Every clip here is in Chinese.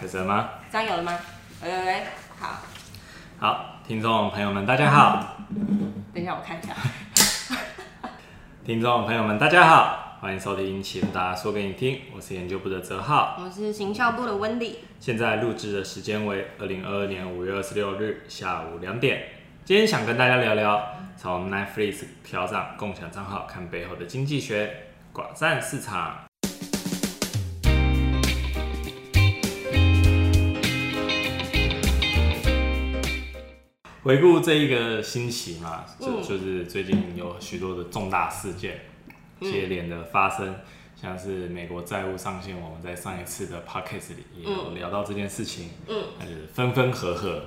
开始了吗？这样有了吗？喂喂喂，好，好，听众朋友们，大家好。等一下我看一下。听众朋友们，大家好，欢迎收听《启达大家说给你听》，我是研究部的泽浩。我是行销部的温迪。现在录制的时间为二零二二年五月二十六日下午两点。今天想跟大家聊聊从 Netflix 调涨共享账号看背后的经济学，寡占市场。回顾这一个星期嘛，就嗯就是最近有许多的重大事件接连的发生，像是美国债务上限，我们在上一次的 podcast 里也有聊到这件事情，嗯，那就是分分合合。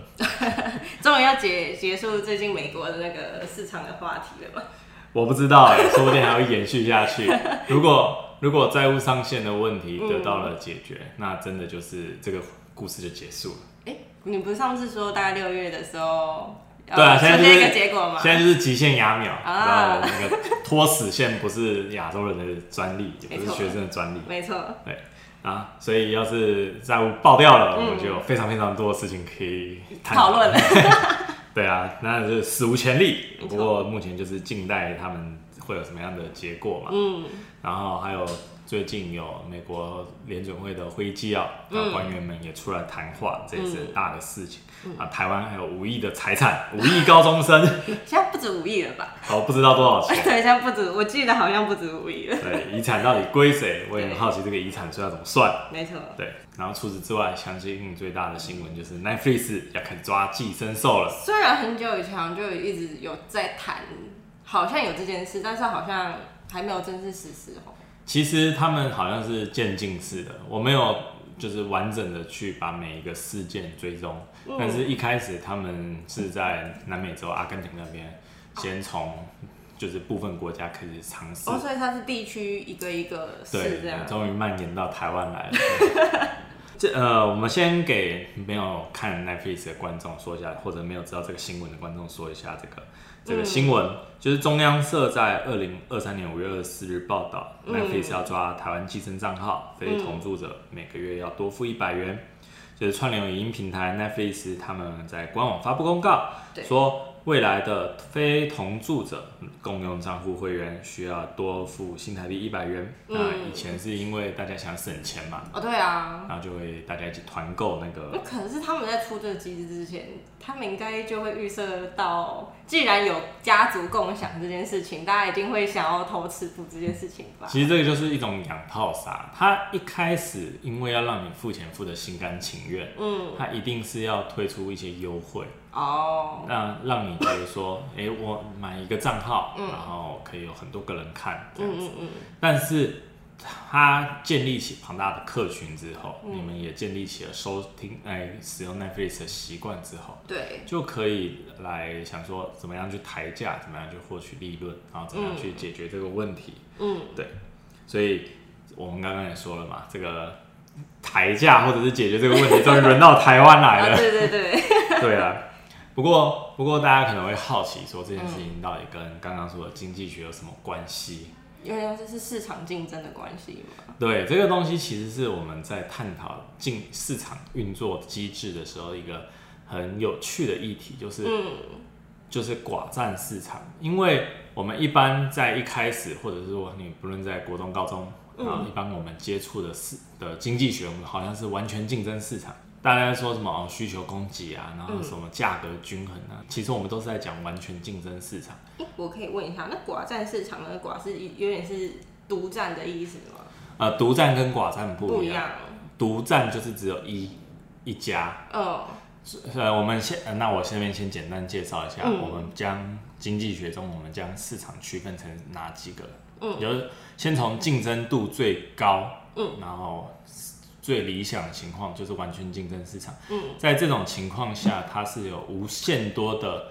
终于要结结束最近美国的那个市场的话题了吧？我不知道哎、说不定还会延续下去。如果如果债务上限的问题得到了解决，那真的就是这个故事就结束了。哎、你不是上次说大概六月的时候要对啊，现在就出现一个结果嘛？现在就是极限压秒，啊然后那个拖死线不是亚洲人的专利，也不是学生的专利没错，对啊，所以要是债务爆掉了，嗯我们就有非常非常多的事情可以探讨论。对啊，那就是史无前例。不过目前就是静待他们会有什么样的结果嘛。嗯，然后还有最近有美国联准会的会议纪要，嗯然后官员们也出来谈话，这也是大的事情。啊，台湾还有五亿的财产，五亿高中生，现在不止五亿了吧？好不知道多少钱。对，现在不止，我记得好像不止五亿了。对，遗产到底归谁？我也很好奇这个遗产税要怎么算。没错，对，然后除此之外，相信最大的新闻就是 Netflix 要开始抓寄生兽了。虽然很久以前就一直有在谈，好像有这件事，但是好像还没有正式实施哦。其实他们好像是渐进式的，我没有就是完整的去把每一个事件追踪，嗯但是一开始他们是在南美洲阿根廷那边，先从就是部分国家开始尝试，哦，所以它是地区一个一个对市这样，。终于蔓延到台湾来了。这呃，我们先给没有看 Netflix 的观众说一下，或者没有知道这个新闻的观众说一下这个这个新闻，就是中央社在二零二三年五月二十四日报道、嗯。N e t f l i x 要抓台湾寄生账号，非同住者每个月要多付一百元。就是串流影音平台 Netflix 他们在官网发布公告，说未来的非同住者嗯共用账户会员需要多付新台币一百元。嗯那以前是因为大家想省钱嘛，哦，对啊。然后就会大家一起团购那那可能是他们在出这个机制之前，他们应该就会预设到，既然有家族共享这件事情，大家一定会想要偷吃补这件事情吧？其实这个就是一种养套杀，他一开始因为要让你付钱付的心甘情愿，嗯，他一定是要推出一些优惠，哦，让让你觉得说，哎、我买一个账号，嗯。然后可以有很多个人看这样子。嗯嗯嗯，但是它建立起庞大的客群之后，嗯。你们也建立起了收听哎使用 Netflix 的习惯之后，对，就可以来想说怎么样去抬价，怎么样去获取利润，然后怎么样去解决这个问题。嗯，所以我们刚刚也说了嘛，这个抬价或者是解决这个问题，终于轮到台湾来啊，了。对对对，对 啊，不过不过大家可能会好奇说这件事情到底跟刚刚说的经济学有什么关系？因为这是市场竞争的关系嘛。对，这个东西其实是我们在探讨进市场运作机制的时候一个很有趣的议题，就是、嗯就是寡占市场。因为我们一般在一开始，或者是说你不论在国中、高中，嗯然后一般我们接触的市的经济学，我们好像是完全竞争市场。大家在说什么哦需求供给啊，然后什么价格均衡啊，其实我们都是在讲完全竞争市场。诶我可以问一下，那寡占市场的寡是一有点是独占的意思吗？呃，独占跟寡占不一样。独占就是只有一一家，嗯呃，我们先，呃那我下面先简单介绍一下，嗯我们将经济学中我们将市场区分成哪几个？嗯就是先从竞争度最高，嗯，然后最理想的情况就是完全竞争市场。嗯，在这种情况下，它是有无限多的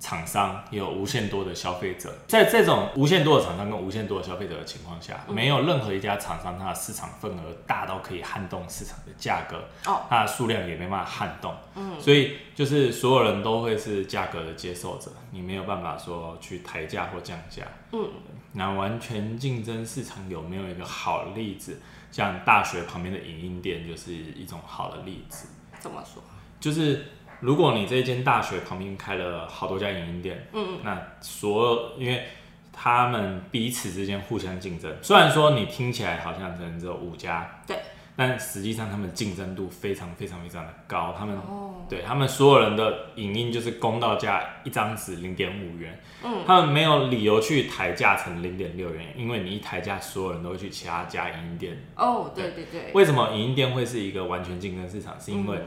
厂商，也有无限多的消费者。在这种无限多的厂商跟无限多的消费者的情况下，嗯没有任何一家厂商它的市场份额大到可以撼动市场的价格，哦，它的数量也没办法撼动。嗯，所以就是所有人都会是价格的接受者，你没有办法说去抬价或降价。嗯，那完全竞争市场有没有一个好的例子？像大学旁边的影音店就是一种好的例子。怎么说？就是如果你这间大学旁边开了好多家影音店，嗯那所有因为他们彼此之间互相竞争，虽然说你听起来好像可能只有五家，对，但实际上他们竞争度非常非常非常的高，他们哦，对他们所有人的影音就是公道价一张纸零点五元，嗯，他们没有理由去抬价成零点六元，因为你一抬价，所有人都会去其他家影音店。哦，对对对，为什么影音店会是一个完全竞争市场？是因为嗯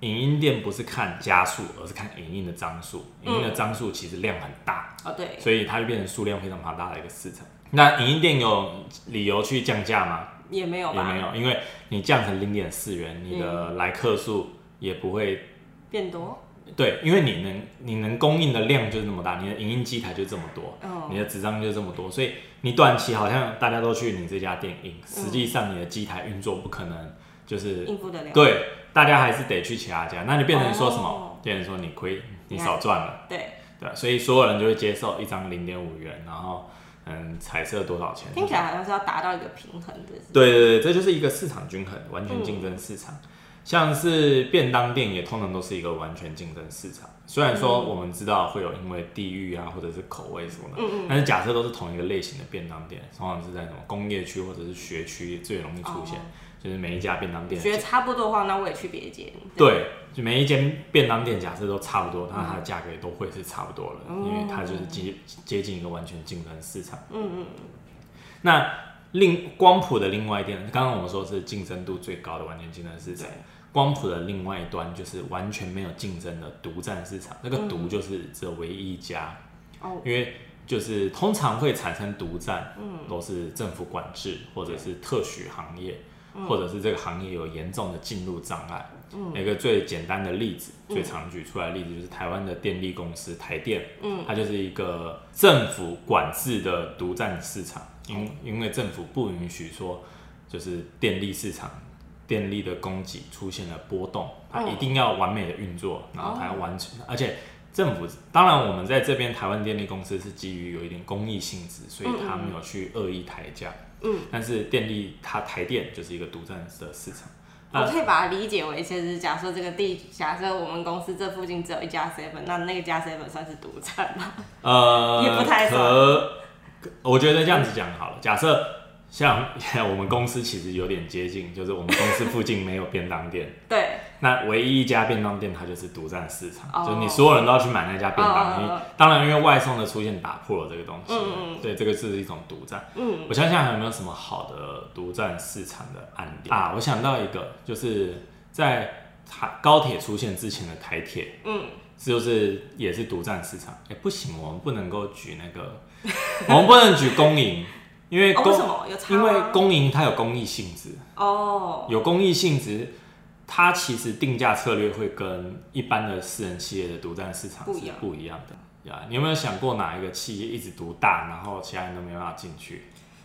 影音店不是看加数，而是看影音的张数。影音的张数其实量很大，哦对，所以它就变成数量非常庞大的一个市场。那影音店有理由去降价吗？也没有吧？也没有，因为你降成零点四元，你的来客数也不会变多，对，因为你能你能供应的量就是那么大，你的影音机台就这么多，哦你的纸张就这么多，所以你短期好像大家都去你这家店印，实际上你的机台运作不可能就是应付得了。对，大家还是得去其他家，那你变成说什么哦？变成说你亏，你少赚了，对，对，所以所有人就会接受一张零点五元，然后嗯，彩色多少钱？听起来好像是要达到一个平衡的。对对对，这就是一个市场均衡，完全竞争市场。像是便当店也通常都是一个完全竞争市场。虽然说我们知道会有因为地域啊或者是口味什么的，嗯嗯但是假设都是同一个类型的便当店，通常是在什么工业区或者是学区最容易出现，哦就是每一家便当店觉得差不多的话，那我也去别间。对，就每一间便当店假设都差不多，那它的价格也都会是差不多了，嗯因为它就是接接近一个完全竞争市场。嗯嗯，那另光谱的另外一点，刚刚我们说是竞争度最高的完全竞争市场，光谱的另外一端就是完全没有竞争的独占市场。那个嗯独就是只有唯一一家，哦，因为就是通常会产生独占，都是政府管制或者是特许行业，或者是这个行业有严重的进入障碍。有一个最简单的例子，最常举出来的例子就是台湾的电力公司台电，嗯。它就是一个政府管制的独占市场，因因为政府不允许说就是电力市场。电力的供给出现了波动，它嗯。一定要完美的运作，然后它要完成，而且政府当然我们在这边台湾电力公司是基于有一点公益性质，所以它没有去恶意抬价，嗯，但是电力它台电就是一个独占的市场，我可以把它理解为，其实假设这个地，假设我们公司这附近只有一家 seven，那那个家 seven 算是独占吗？呃，也不太可，可我觉得这样子讲好了。假设像 我们公司其实有点接近，就是我们公司附近没有便当店，对，那唯一一家便当店它就是独占市场，哦就是你所有人都要去买那家便当。当然，因为外送的出现打破了这个东西，对，这个是一种独占。嗯，我想想还有没有什么好的独占市场的案例啊？我想到一个，就是在台高铁出现之前的台铁，嗯，就是也是独占市场。哎、不行，我们不能够举那个，我们不能举公营，因为哦，公、为什？因为公营它有公益性质，哦，有公益性质，它其实定价策略会跟一般的私人企业的独占市场是不一样的。呀，你有没有想过哪一个企业一直独大，然后其他人都没办法进去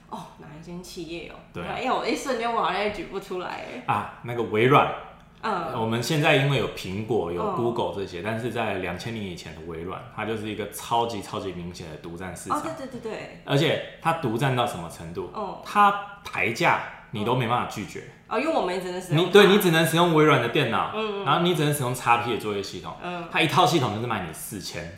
哦，哪一间企业哦？对哎呀，我一瞬间我好像也举不出来哎。啊？那个微软，嗯，我们现在因为有苹果、有嗯 Google 这些，但是在两千年以前的微软，它就是一个超级超级明显的独占市场，哦，对对对对，而且它独占到什么程度？哦它抬价你都没办法拒绝，哦，因为我们也只能使用你对你只能使用微软的电脑，嗯然后你只能使用 XP 的作业系统，嗯它一套系统就是卖你四千，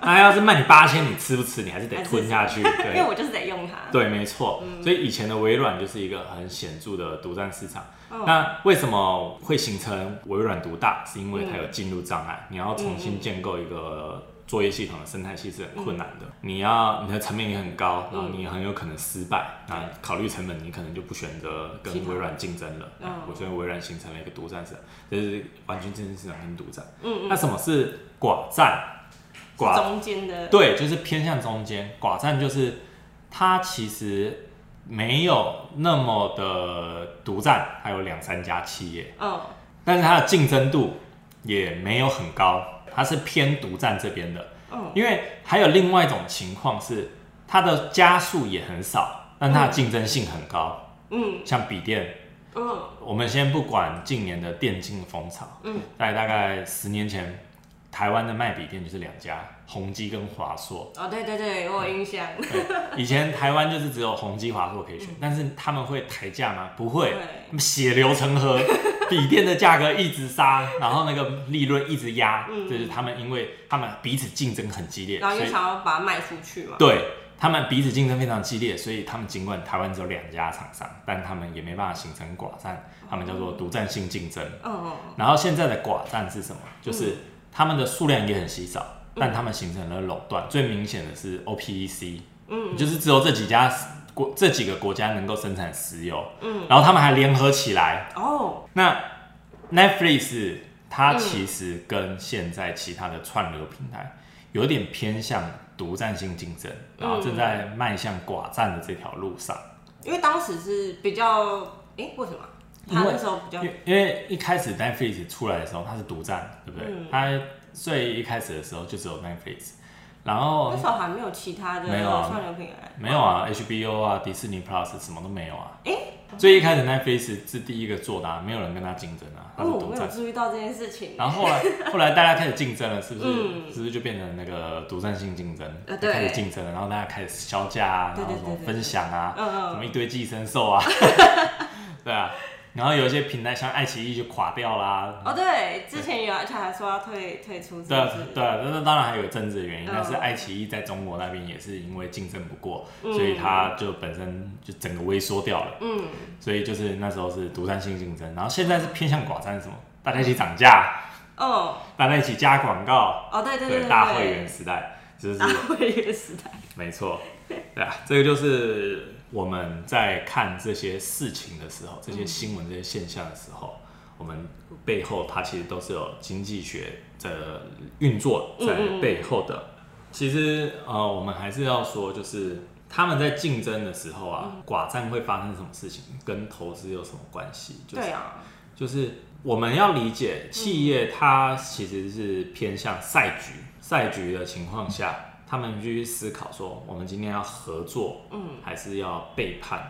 那要是卖你八千，你吃不吃？你还是得吞下去，对 因为。我就是得用它。对，没错，嗯所以以前的微软就是一个很显著的独占市场。哦那为什么会形成微软独大？是因为它有进入障碍，你要重新建构一个作业系统的生态系是很困难的。你要你的成本也很高，然后你很有可能失败。那考虑成本，你可能就不选择跟微软竞争了。嗯我所以微软形成了一个独占市场，就是完全竞争市场跟独占。嗯那什么是寡占？寡中间的对，就是偏向中间。寡占就是它其实没有那么的独占，还有两三家企业，嗯但是它的竞争度也没有很高，它是偏独占这边的。嗯因为还有另外一种情况是，它的加速也很少，但它的竞争性很高。嗯像笔电，嗯我们先不管近年的电竞风潮，嗯，在大概十年前，台湾的卖笔店就是两家，宏基跟华硕。哦，对对对，我有印象。对，以前台湾就是只有宏基、华硕可以选，但是他们会抬价吗？不会，血流成河，笔电的价格一直杀，然后那个利润一直压，就是他们因为他们彼此竞争很激烈，然后又想要把它卖出去嘛。对。他们彼此竞争非常激烈，所以他们尽管台湾只有两家厂商，但他们也没办法形成寡占，他们叫做独占性竞争。嗯然后现在的寡占是什么？就是他们的数量也很稀少，但他们形成了垄断。最明显的是 OPEC，嗯，就是只有这几家国这几个国家能够生产石油。嗯。然后他们还联合起来。哦。那 Netflix 它其实跟现在其他的串流平台有点偏向。独占性竞争，然后正在迈向寡占的这条路上。因为当时是比较，哎，为什么？他那时候比较，因为一开始 Netflix 出来的时候，它是独占，对不对？它最一开始的时候就只有 Netflix。然后那时候还没有其他的串流平台，没有啊，HBO 啊，迪士尼 Plus 什么都没有啊。哎，最一开始 Netflix 是第一个做的，没有人跟他竞争啊。哦，我没有注意到这件事情。然后后来 后来大家开始竞争了，是不是？是不是就变成那个独占性竞争？对开始竞争了，然后大家开始销价啊，然后什么分享啊，什么一堆寄生兽啊，对啊。然后有一些平台像爱奇艺就垮掉啦。哦，对，之前有而且还说要退退出。对对，那当然还有政治的原因，但是爱奇艺在中国那边也是因为竞争不过，所以它就本身就整个萎缩掉了。嗯。所以就是那时候是独占性竞争，然后现在是偏向寡占，什么？大家一起涨价。哦。大家一起加广告。哦，对对对。大会员时代，就是大会员时代。没错。对啊，这个就是。我们在看这些事情的时候，这些新闻、这些现象的时候，我们背后它其实都是有经济学的运作在背后的。其实呃，我们还是要说，就是他们在竞争的时候啊，寡占会发生什么事情，跟投资有什么关系？对啊，就是我们要理解企业，它其实是偏向赛局，赛局的情况下。他们就去思考说，我们今天要合作，嗯，还是要背叛？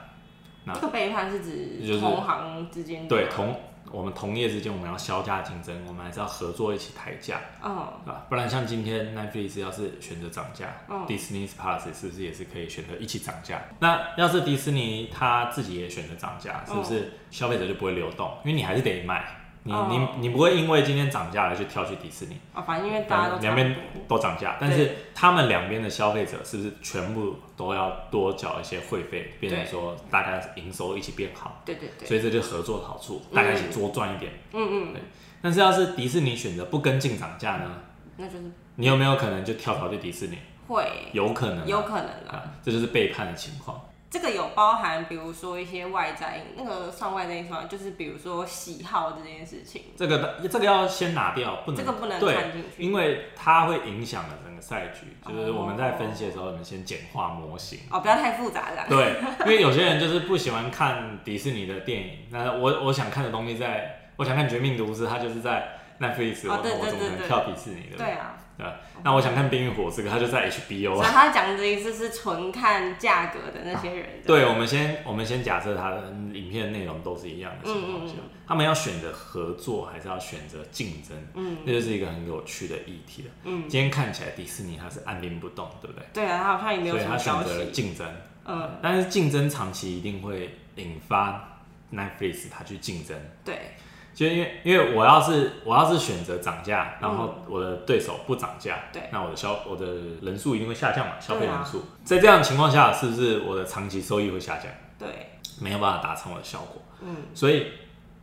那这个背叛是指同行之间？对，同我们同业之间，我们要销价竞争，我们还是要合作一起抬价，哦，啊，不然像今天 Netflix 要是选择涨价，Disney Plus 是不是也是可以选择一起涨价？那要是迪士尼他自己也选择涨价，是不是消费者就不会流动？因为你还是得买。你你你不会因为今天涨价了就跳去迪士尼啊？反正因为大家都两边都涨价，但是他们两边的消费者是不是全部都要多缴一些会费，变成说大家营收一起变好？对对对。所以这就合作的好处，大家一起多赚一点。嗯嗯。对。但是要是迪士尼选择不跟进涨价呢？那就是你有没有可能就跳槽去迪士尼？会，有可能，有可能啊。这就是背叛的情况。这个有包含，比如说一些外在，那个算外在因素，就是比如说喜好这件事情。这个这个要先拿掉，不能这个不能看进去，因为它会影响了整个赛局。就是我们在分析的时候，我们先简化模型。哦，不要太复杂了。对，因为有些人就是不喜欢看迪士尼的电影，那我我想看的东西，在我想看《绝命毒师》，它就是在 Netflix，我我怎么可能跳迪士尼的？对啊。对，那我想看《冰与火》这个，他就在 HBO。所以他讲的意思是纯看价格的那些人。对，我们先我们先假设他的影片内容都是一样的情况下，他们要选择合作还是要选择竞争？嗯，这就是一个很有趣的议题了。嗯，今天看起来迪士尼它是按兵不动，对不对？对啊，他好像也没有什么消息。所以他选择了竞争。嗯，但是竞争长期一定会引发 Netflix 它去竞争。对。就因为因为我要是我要是选择涨价，然后我的对手不涨价，对，那我的消我的人数一定会下降嘛，消费人数，在这样的情况下，是不是我的长期收益会下降？对，没有办法达成我的效果，嗯，所以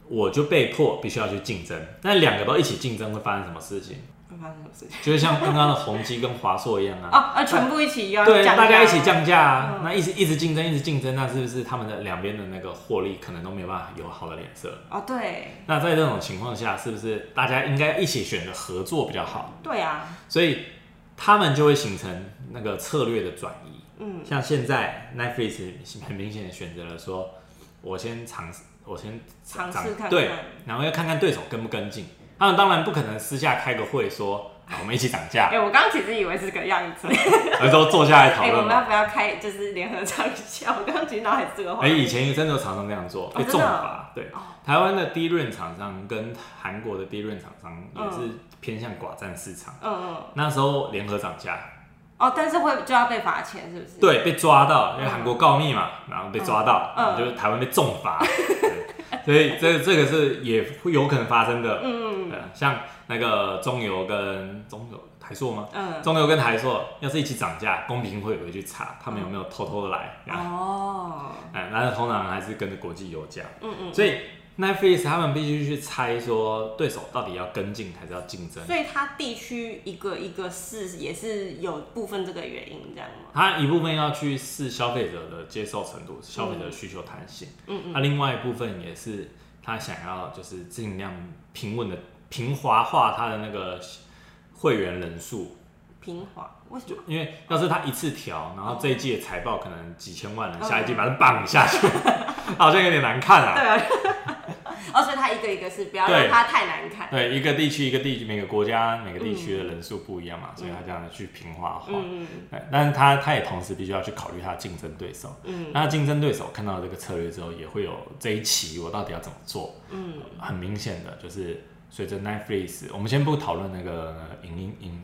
我就被迫必须要去竞争。那两个都一起竞争会发生什么事情？发生什么事情？就是像刚刚的宏基跟华硕一样啊，啊啊，全部一起要对，大家一起降价啊，那一直一直竞争，一直竞争，那是不是他们的两边的那个获利可能都没有办法有好的脸色？哦，对。那在这种情况下，是不是大家应该一起选择合作比较好？对啊。所以他们就会形成那个策略的转移。嗯，像现在 Netflix 很明显的选择了说，我先尝试，我先尝试看，对，然后要看看对手跟不跟进。他们当然不可能私下开个会说，啊我们一起涨价 哎、，我刚刚其实以为是个样子。而都坐下来讨论嘛。们要不要开就是联合唱一下？我刚刚其实脑海是这个话哎，。以前真的有厂商这样做，被重罚。对，台湾的低润厂商跟韩国的低润厂商也是偏向寡占市场。嗯嗯。那时候联合涨价，哦，但是会就要被罚钱，是不是？。对，被抓到，因为韩国告密嘛，然后被抓到，嗯就是台湾被重罚，对所以这这个是也会有可能发生的。嗯对，像那个中油跟中油台塑吗？嗯。中油跟台塑要是一起涨价，公平会会去查他们有没有偷偷的来，哦。哎，但是通常还是跟着国际油价，嗯嗯。所以 Netflix 他们必须去猜说对手到底要跟进还是要竞争。所以它地区一个一个试也是有部分这个原因，这样吗？它一部分要去试消费者的接受程度，消费者的需求弹性。嗯嗯。那另外一部分也是他想要就是尽量平稳的平滑化他的那个会员人数，平滑，为什么？因为要是他一次调，然后这一季的财报可能几千万人，嗯下一季把它棒下去，好像有点难看啊。对啊。哦，所以它一个一个是不要对让它太难看。对，一个地区一个地区，每个国家每个地区的人数不一样嘛，所以他这样的去平滑化。嗯对，但是他他也同时必须要去考虑他的竞争对手。嗯那竞争对手看到这个策略之后，也会有这一期我到底要怎么做？嗯很明显的就是随着 Netflix，我们先不讨论那个影音影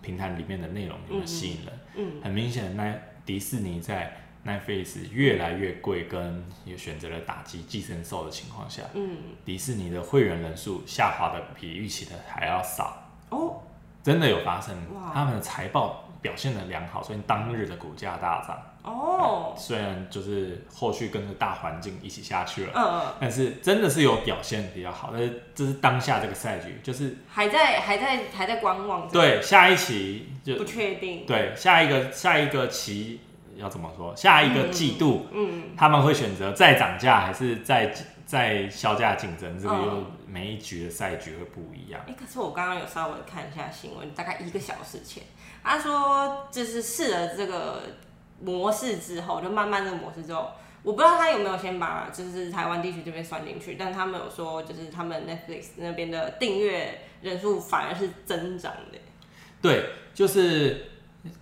平台里面的内容有没有吸引人，嗯很明显的，那迪士尼在 Netflix 越来越贵，跟也选择了打击寄生兽的情况下，嗯。迪士尼的会员人数下滑的比预期的还要少，哦，真的有发生哇。他们的财报表现的良好，所以当日的股价大涨。哦。虽然就是后续跟着大环境一起下去了，嗯，但是真的是有表现比较好。但是这是当下这个赛局，就是还在还在还在观望。。对下一期就不确定。对下一个下一个期要怎么说？下一个季度、嗯他们会选择再涨价还是再再销价竞争？这个嗯又每一局的赛局会不一样。哎、可是我刚刚有稍微看一下新闻，大概一个小时前，他说就是试了这个模式之后，就慢慢这个模式之后，我不知道他有没有先把就是台湾地区这边算进去，但他们有说就是他们 Netflix 那边的订阅人数反而是增长的。对，就是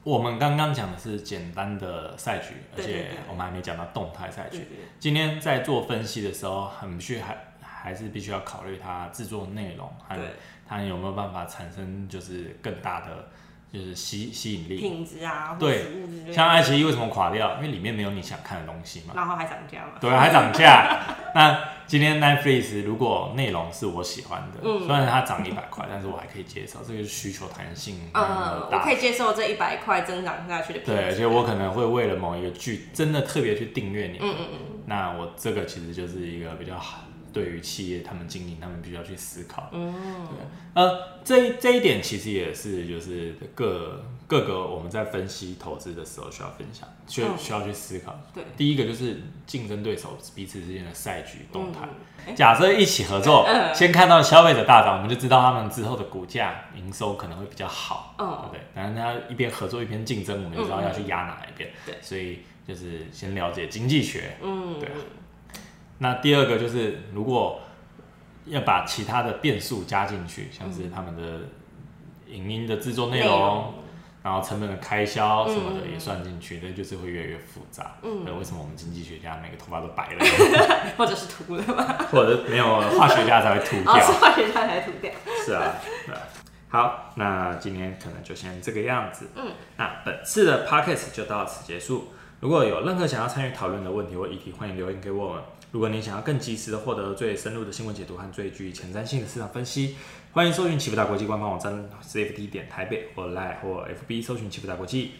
我们刚刚讲的是简单的赛局，而且我们还没讲到动态赛局。对对。今天在做分析的时候，很需还还是必须要考虑它制作内容和对，它有没有办法产生就是更大的就是吸吸引力。品质啊，或对服务之类的，像爱奇艺为什么垮掉？因为里面没有你想看的东西嘛。然后还涨价嘛。对啊，还涨价。那今天 Netflix 如果内容是我喜欢的，嗯虽然它涨一百块，但是我还可以接受，这个是需求弹性嗯我可。以接受这一百块增长下去的对，而。且我可能会为了某一个剧真的特别去订阅你，嗯嗯嗯，那我这个其实就是一个比较好，对于企业他们经营，他们必须要去思考。嗯，呃，这这一点其实也是就是各各个我们在分析投资的时候需要分享，需嗯。需要去思考。对，第一个就是竞争对手彼此之间的赛局动态。嗯。假设一起合作，嗯。先看到消费者大涨，我们就知道他们之后的股价营收可能会比较好，对嗯不对？当然，他一边合作一边竞争，我们就知道要去压哪一边。对。所以就是先了解经济学。嗯，对啊那第二个就是，如果要把其他的变数加进去，像是他们的影音的制作内容，然后成本的开销什么的嗯也算进去，那就是会越来越复杂。嗯对，为什么我们经济学家每个头发都白了，或者是秃了吧？或者没有化学家才会秃 哦，是掉？化学家才秃掉。是啊，对啊。好，那今天可能就先这个样子。嗯，那本次的 podcast 就到此结束。如果有任何想要参与讨论的问题或议题，欢迎留言给我们。如果你想要更及时的获得最深入的新闻解读和最具前瞻性的市场分析，欢迎搜寻启福达国际官方网站 CFD 点台北或 Line 或 FB 搜寻启福达国际。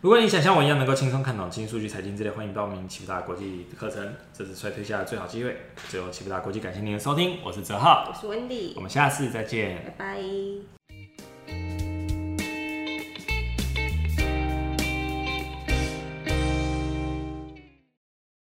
如果你想像我一样能够轻松看懂经济数据、财经之类，欢迎报名启福达国际课程，这是衰退下的最好机会。最后，启福达国际感谢您的收听，我是泽浩，我是 Wendy，我们下次再见。拜拜。